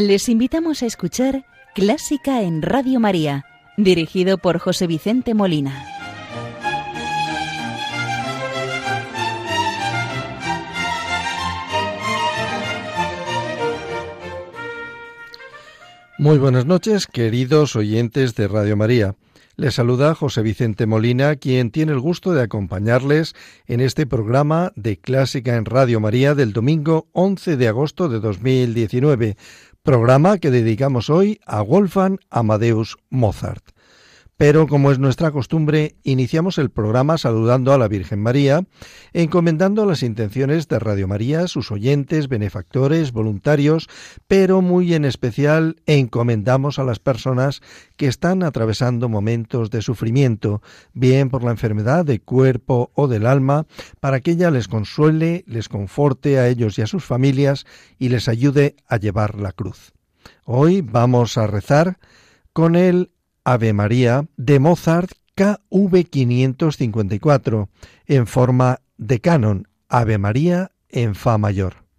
Les invitamos a escuchar Clásica en Radio María, dirigido por José Vicente Molina. Muy buenas noches, queridos oyentes de Radio María. Les saluda José Vicente Molina, quien tiene el gusto de acompañarles en este programa de Clásica en Radio María del domingo 11 de agosto de 2019, programa que dedicamos hoy a Wolfgang Amadeus Mozart. Pero como es nuestra costumbre, iniciamos el programa saludando a la Virgen María, encomendando las intenciones de Radio María, sus oyentes, benefactores, voluntarios, pero muy en especial encomendamos a las personas que están atravesando momentos de sufrimiento, bien por la enfermedad de cuerpo o del alma, para que ella les consuele, les conforte a ellos y a sus familias y les ayude a llevar la cruz. Hoy vamos a rezar con el Ave María de Mozart KV 554 en forma de canon Ave María en Fa mayor.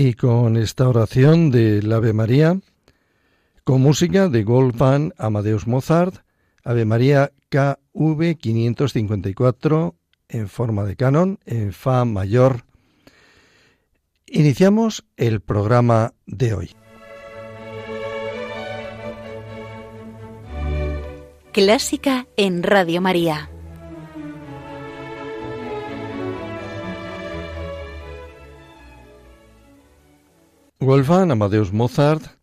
Y con esta oración del Ave María, con música de Wolfgang Amadeus Mozart, Ave María KV 554 en forma de canon, en Fa mayor, iniciamos el programa de hoy. Clásica en Radio María. Wolfgang Amadeus Mozart,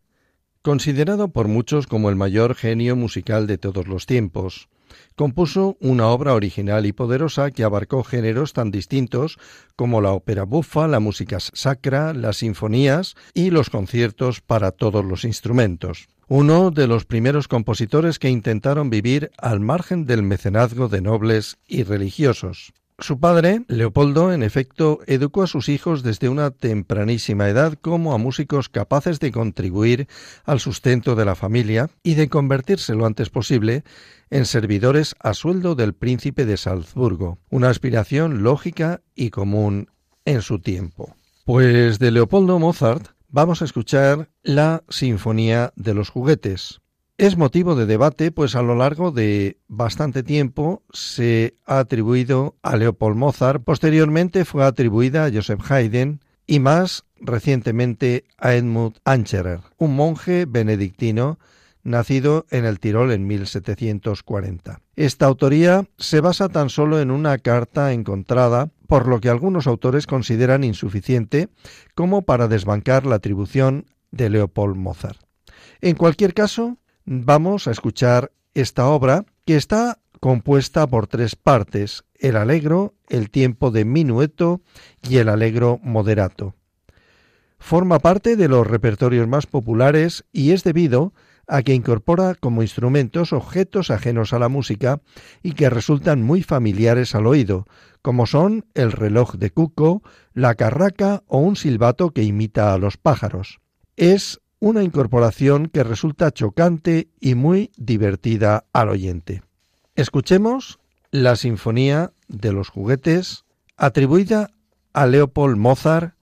considerado por muchos como el mayor genio musical de todos los tiempos, compuso una obra original y poderosa que abarcó géneros tan distintos como la ópera bufa, la música sacra, las sinfonías y los conciertos para todos los instrumentos. Uno de los primeros compositores que intentaron vivir al margen del mecenazgo de nobles y religiosos. Su padre, Leopoldo, en efecto, educó a sus hijos desde una tempranísima edad como a músicos capaces de contribuir al sustento de la familia y de convertirse lo antes posible en servidores a sueldo del príncipe de Salzburgo, una aspiración lógica y común en su tiempo. Pues de Leopoldo Mozart vamos a escuchar la Sinfonía de los Juguetes. Es motivo de debate, pues a lo largo de bastante tiempo se ha atribuido a Leopold Mozart, posteriormente fue atribuida a Joseph Haydn y más recientemente a Edmund Ancherer, un monje benedictino nacido en el Tirol en 1740. Esta autoría se basa tan solo en una carta encontrada, por lo que algunos autores consideran insuficiente como para desbancar la atribución de Leopold Mozart. En cualquier caso, vamos a escuchar esta obra que está compuesta por tres partes, el alegro, el tiempo de minueto y el alegro moderato. Forma parte de los repertorios más populares y es debido a que incorpora como instrumentos objetos ajenos a la música y que resultan muy familiares al oído, como son el reloj de cuco, la carraca o un silbato que imita a los pájaros. Es una incorporación que resulta chocante y muy divertida al oyente. Escuchemos la Sinfonía de los Juguetes, atribuida a Leopold Mozart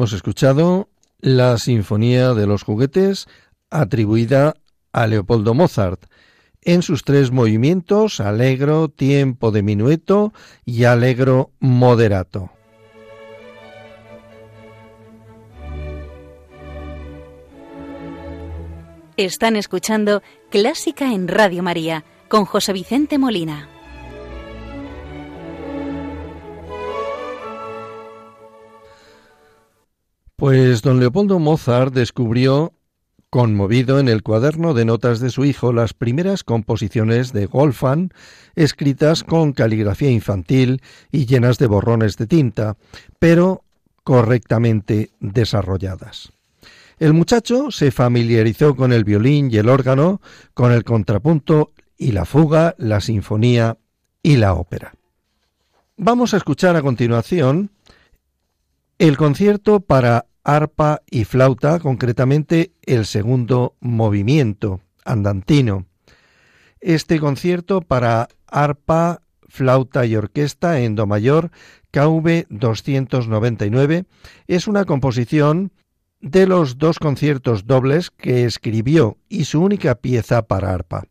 Hemos escuchado la Sinfonía de los Juguetes atribuida a Leopoldo Mozart en sus tres movimientos, alegro, tiempo de minueto y alegro moderato. Están escuchando Clásica en Radio María con José Vicente Molina. Pues don Leopoldo Mozart descubrió, conmovido en el cuaderno de notas de su hijo, las primeras composiciones de Wolfgang, escritas con caligrafía infantil y llenas de borrones de tinta, pero correctamente desarrolladas. El muchacho se familiarizó con el violín y el órgano, con el contrapunto y la fuga, la sinfonía y la ópera. Vamos a escuchar a continuación el concierto para arpa y flauta, concretamente el segundo movimiento andantino. Este concierto para arpa, flauta y orquesta en do mayor, KV 299, es una composición de los dos conciertos dobles que escribió y su única pieza para arpa.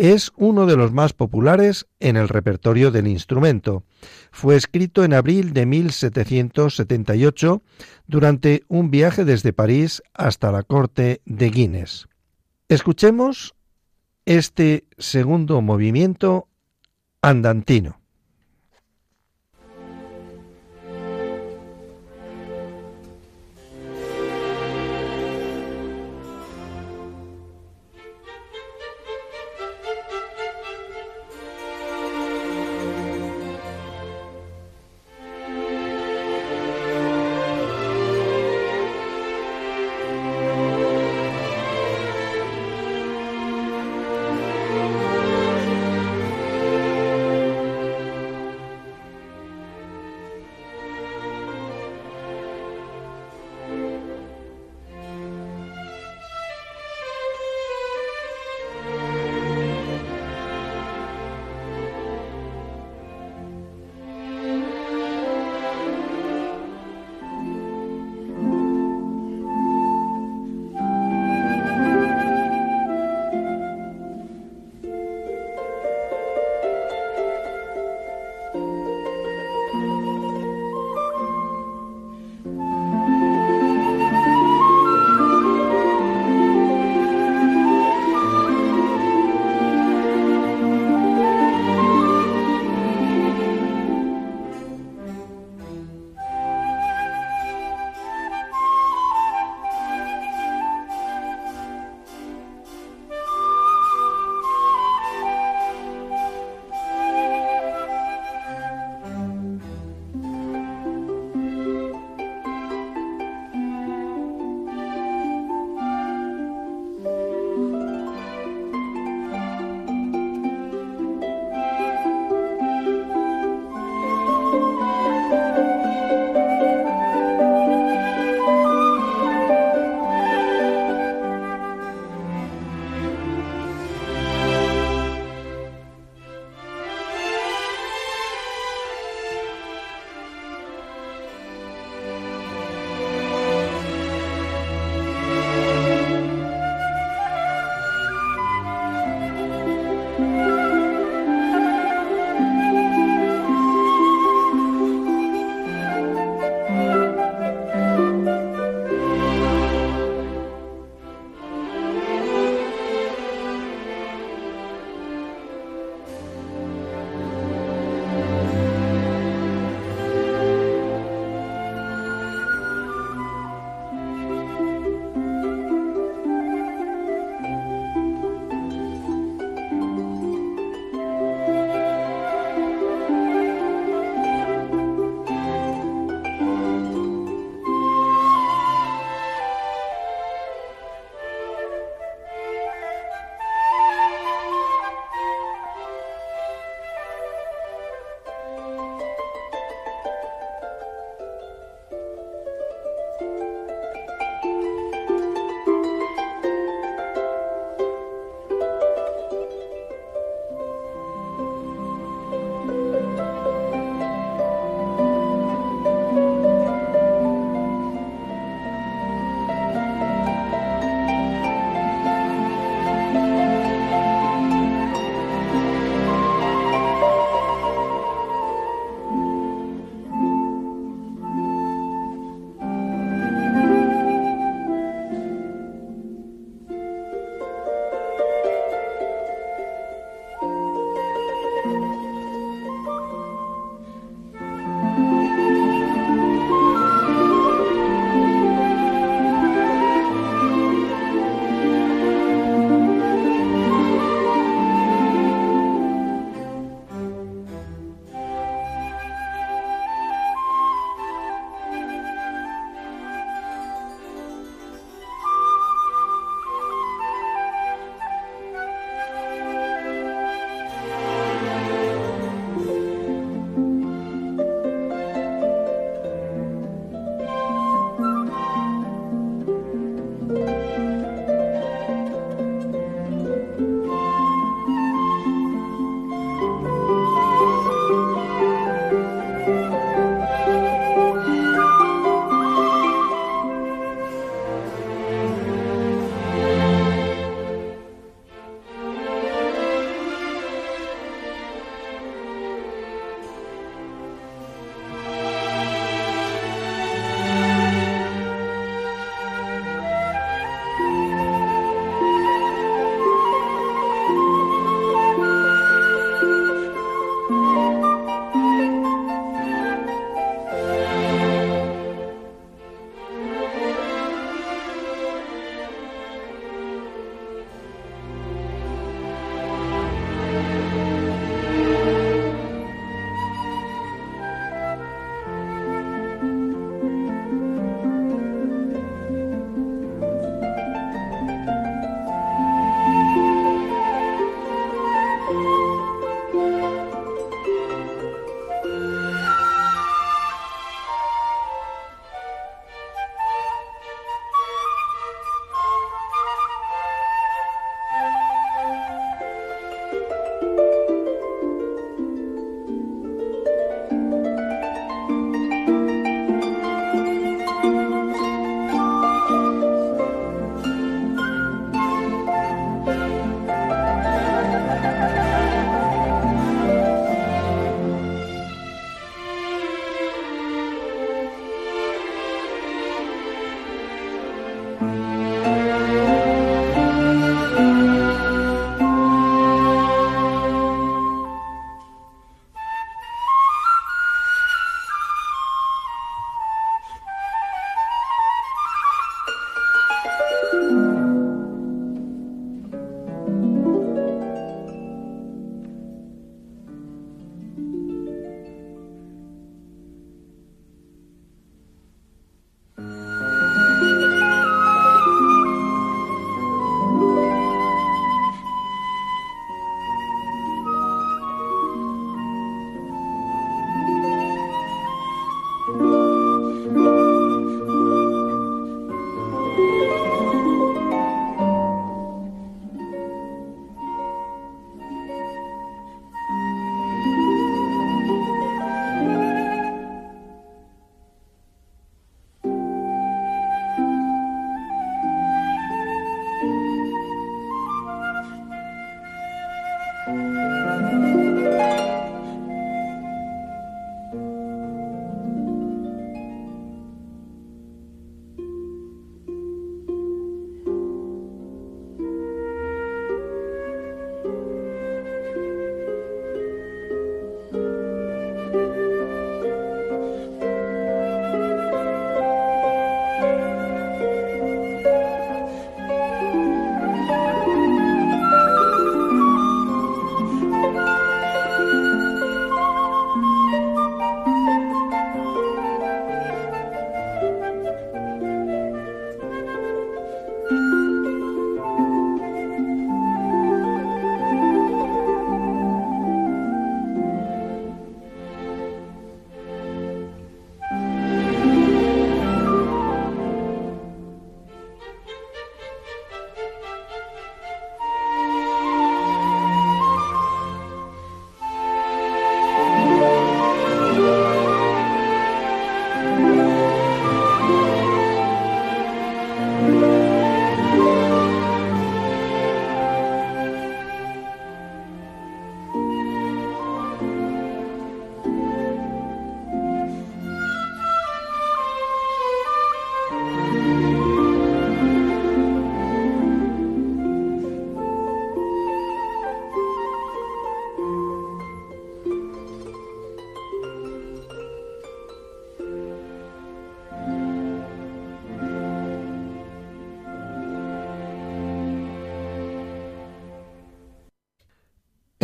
Es uno de los más populares en el repertorio del instrumento. Fue escrito en abril de 1778 durante un viaje desde París hasta la corte de Guinness. Escuchemos este segundo movimiento andantino.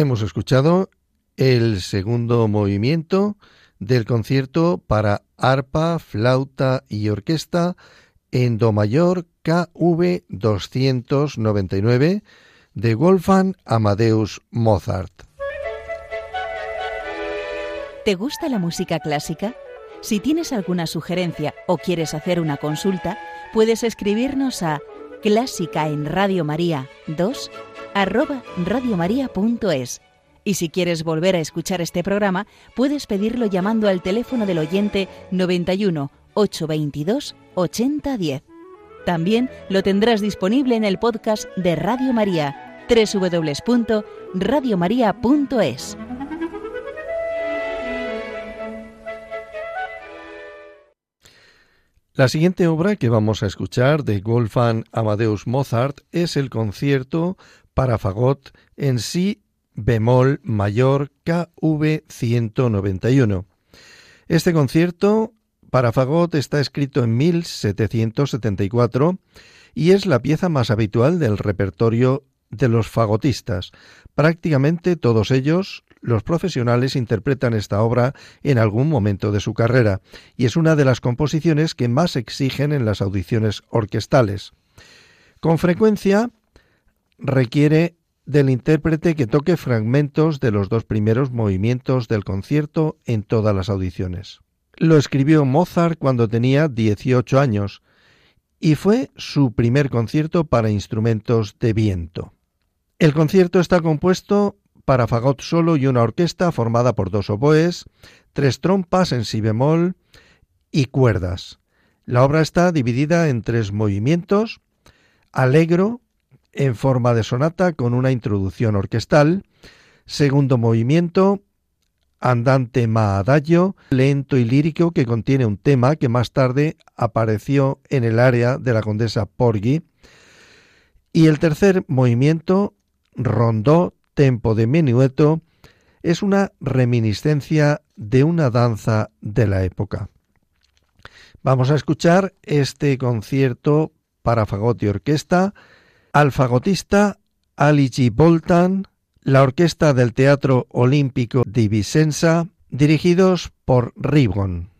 Hemos escuchado el segundo movimiento del concierto para arpa, flauta y orquesta en Do mayor KV 299 de Wolfgang Amadeus Mozart. ¿Te gusta la música clásica? Si tienes alguna sugerencia o quieres hacer una consulta, puedes escribirnos a clásica en Radio María 2 arroba radiomaria.es. Y si quieres volver a escuchar este programa, puedes pedirlo llamando al teléfono del oyente 91 822 8010. También lo tendrás disponible en el podcast de Radio María, www.radiomaria.es. La siguiente obra que vamos a escuchar de Wolfgang Amadeus Mozart es el concierto para fagot en si bemol mayor KV 191. Este concierto para fagot está escrito en 1774 y es la pieza más habitual del repertorio de los fagotistas. Prácticamente todos ellos, los profesionales, interpretan esta obra en algún momento de su carrera, y es una de las composiciones que más exigen en las audiciones orquestales. Con frecuencia requiere del intérprete que toque fragmentos de los dos primeros movimientos del concierto en todas las audiciones. Lo escribió Mozart cuando tenía 18 años y fue su primer concierto para instrumentos de viento. El concierto está compuesto para fagot solo y una orquesta formada por dos oboes, tres trompas en si bemol y cuerdas. La obra está dividida en tres movimientos, alegro, en forma de sonata con una introducción orquestal, segundo movimiento, andante ma lento y lírico que contiene un tema que más tarde apareció en el área de la condesa Porgy, y el tercer movimiento, rondó, tempo de menueto, es una reminiscencia de una danza de la época. Vamos a escuchar este concierto para fagot y orquesta, al fagotista Aligi Boltan, la orquesta del Teatro Olímpico di Vicenza, dirigidos por Ribbon.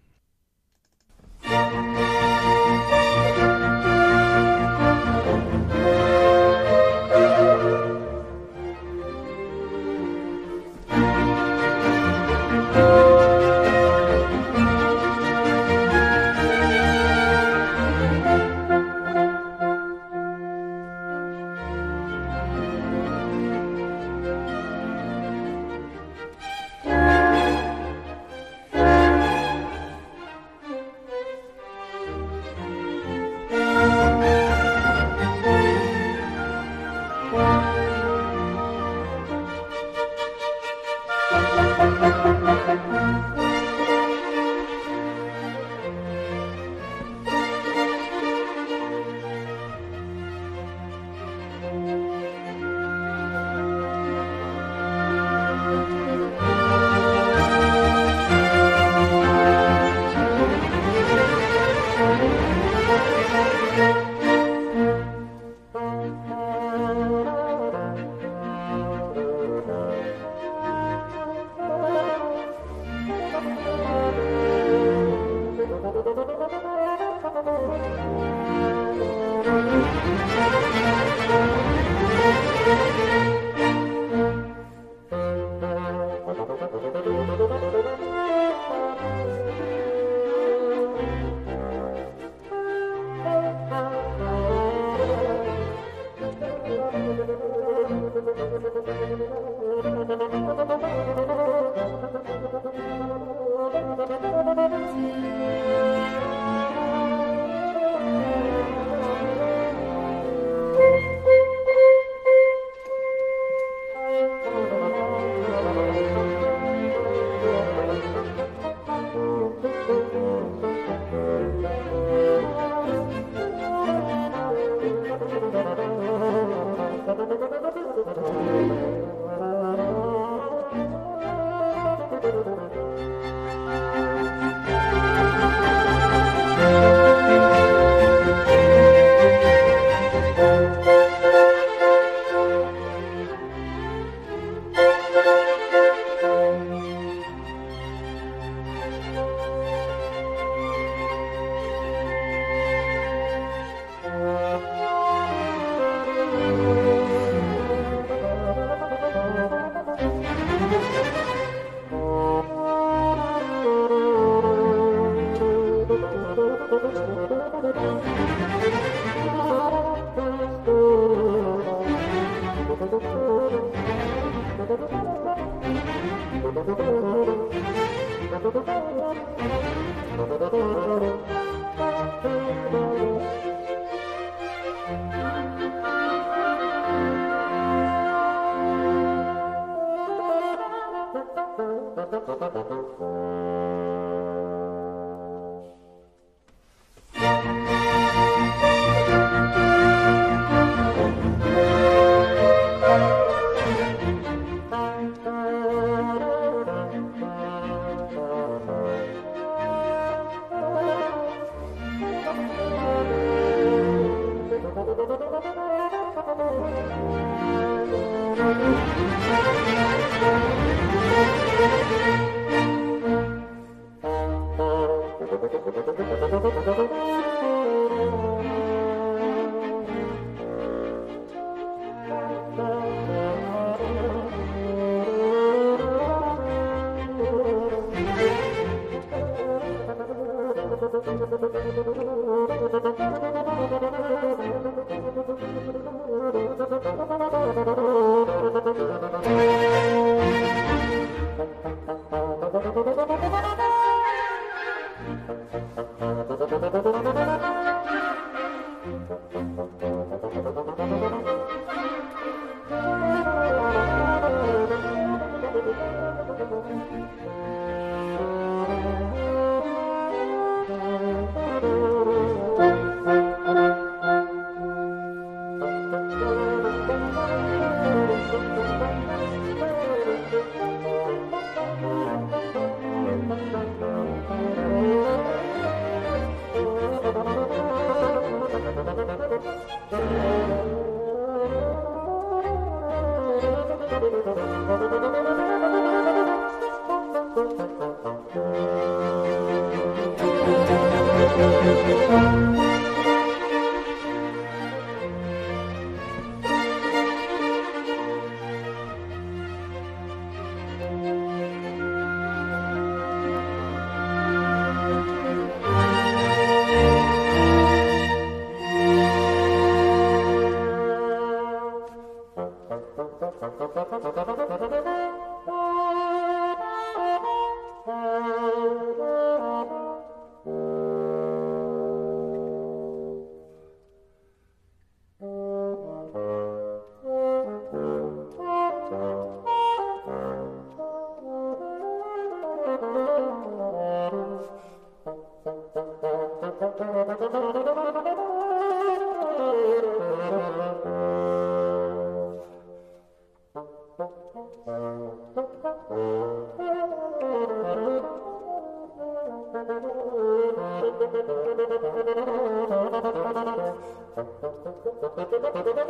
Thank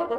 you.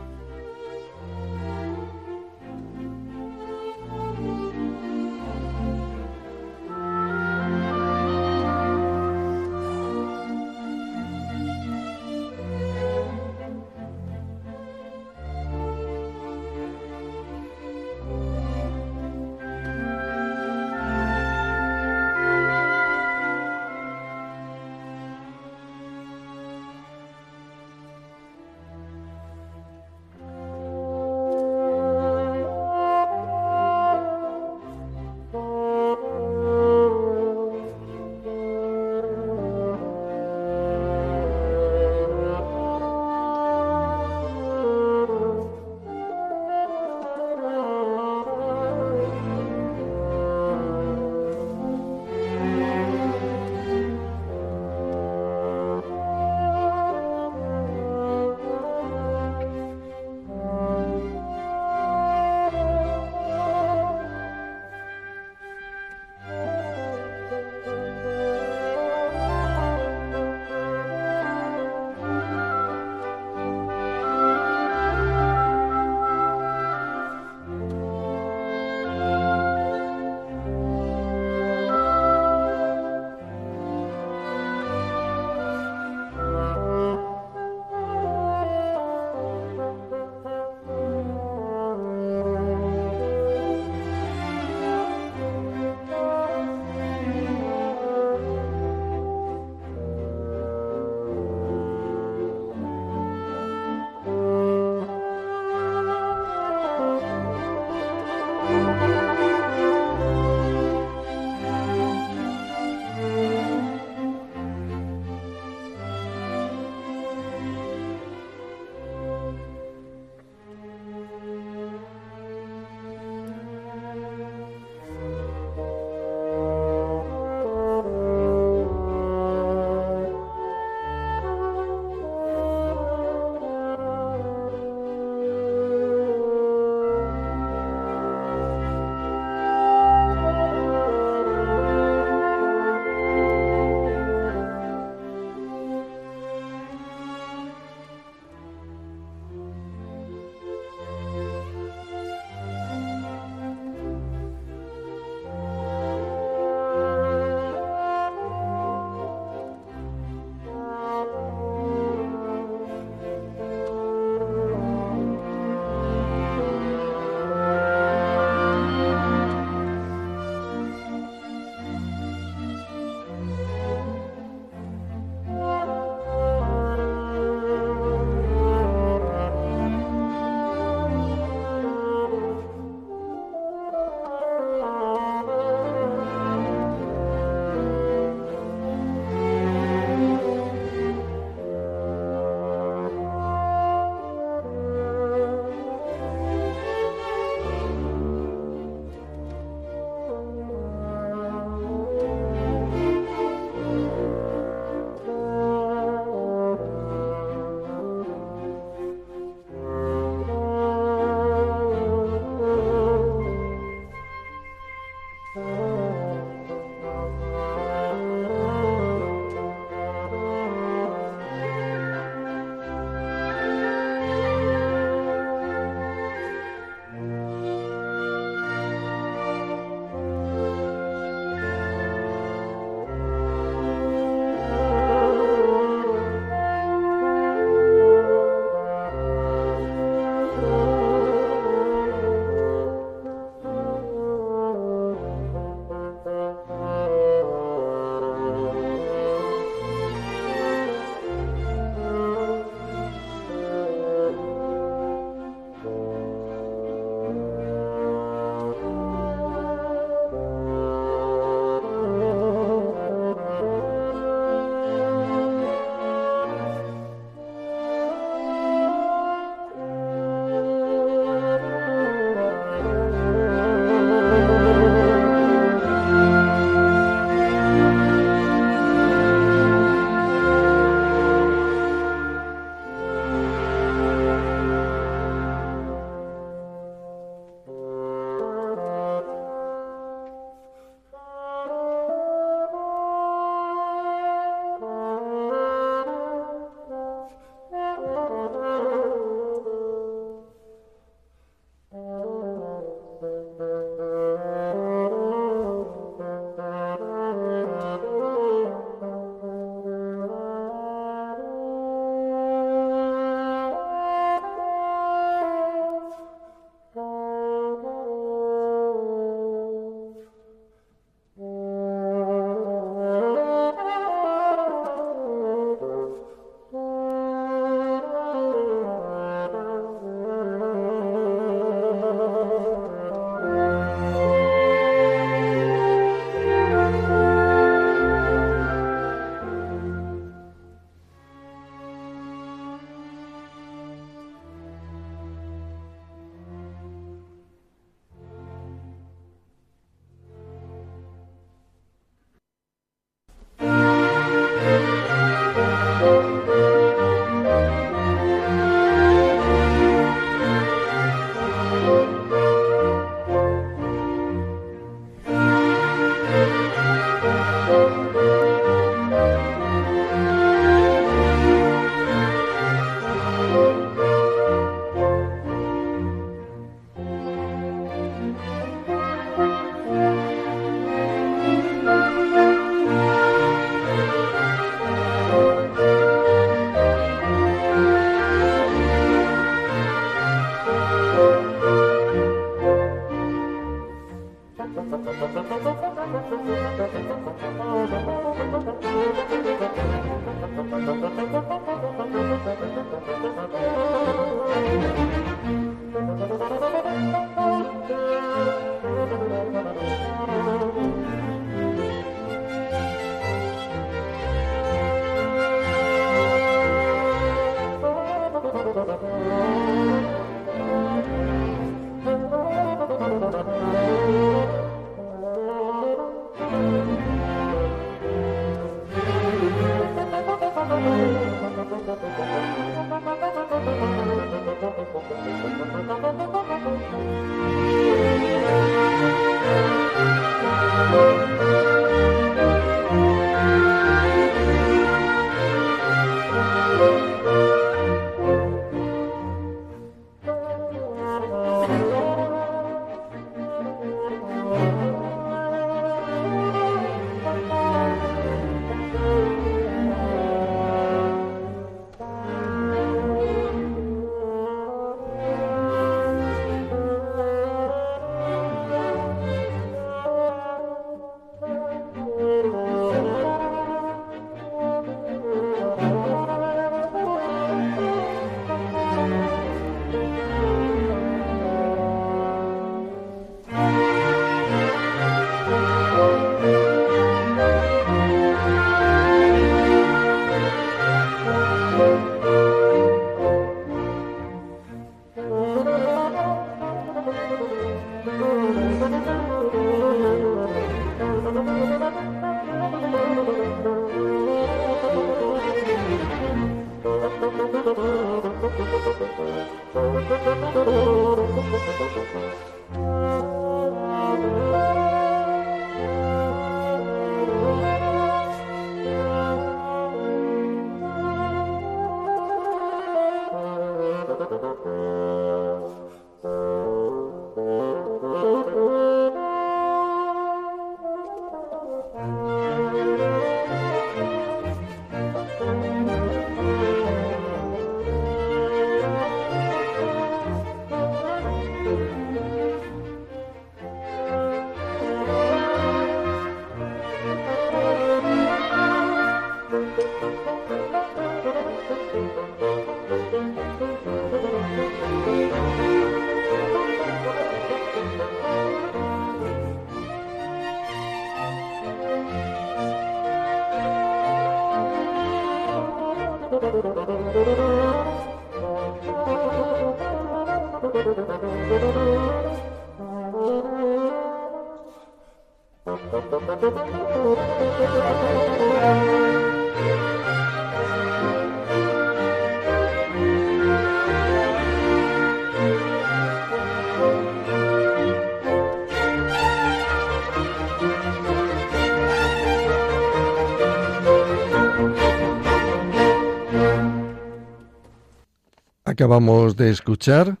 Acabamos de escuchar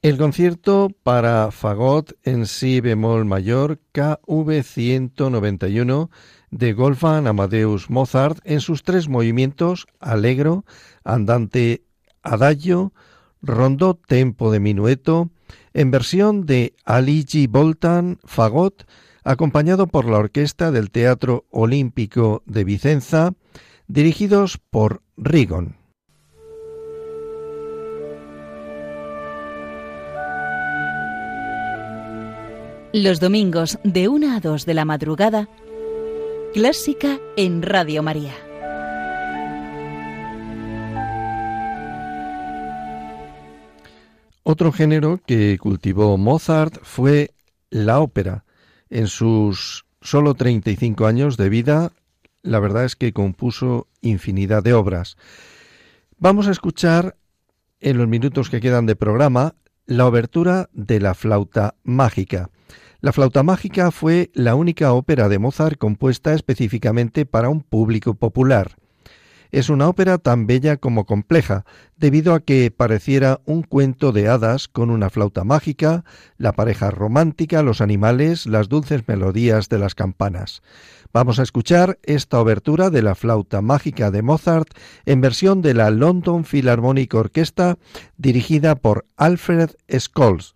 el concierto para fagot en si bemol mayor KV 191 de Wolfgang Amadeus Mozart en sus tres movimientos alegro, andante adagio, rondó tempo de minueto, en versión de Aligi Boltan fagot, acompañado por la orquesta del Teatro Olímpico de Vicenza, dirigidos por Rigon. Los domingos de 1 a 2 de la madrugada, Clásica en Radio María. Otro género que cultivó Mozart fue la ópera. En sus solo 35 años de vida, la verdad es que compuso infinidad de obras. Vamos a escuchar en los minutos que quedan de programa la obertura de la flauta mágica. La flauta mágica fue la única ópera de Mozart compuesta específicamente para un público popular. Es una ópera tan bella como compleja, debido a que pareciera un cuento de hadas con una flauta mágica, la pareja romántica, los animales, las dulces melodías de las campanas. Vamos a escuchar esta obertura de la flauta mágica de Mozart en versión de la London Philharmonic Orchestra dirigida por Alfred Scholz.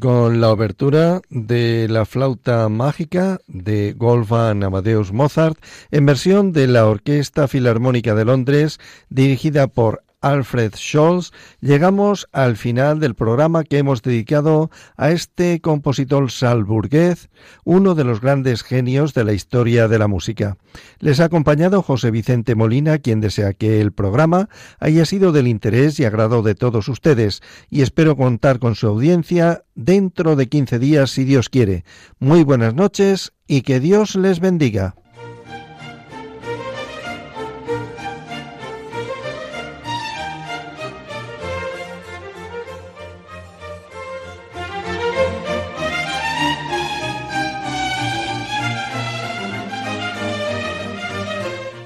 Con la obertura de la flauta mágica de Wolfgang Amadeus Mozart en versión de la Orquesta Filarmónica de Londres dirigida por Alfred Scholz, llegamos al final del programa que hemos dedicado a este compositor salburgués, uno de los grandes genios de la historia de la música. Les ha acompañado José Vicente Molina, quien desea que el programa haya sido del interés y agrado de todos ustedes, y espero contar con su audiencia dentro de 15 días si Dios quiere. Muy buenas noches y que Dios les bendiga.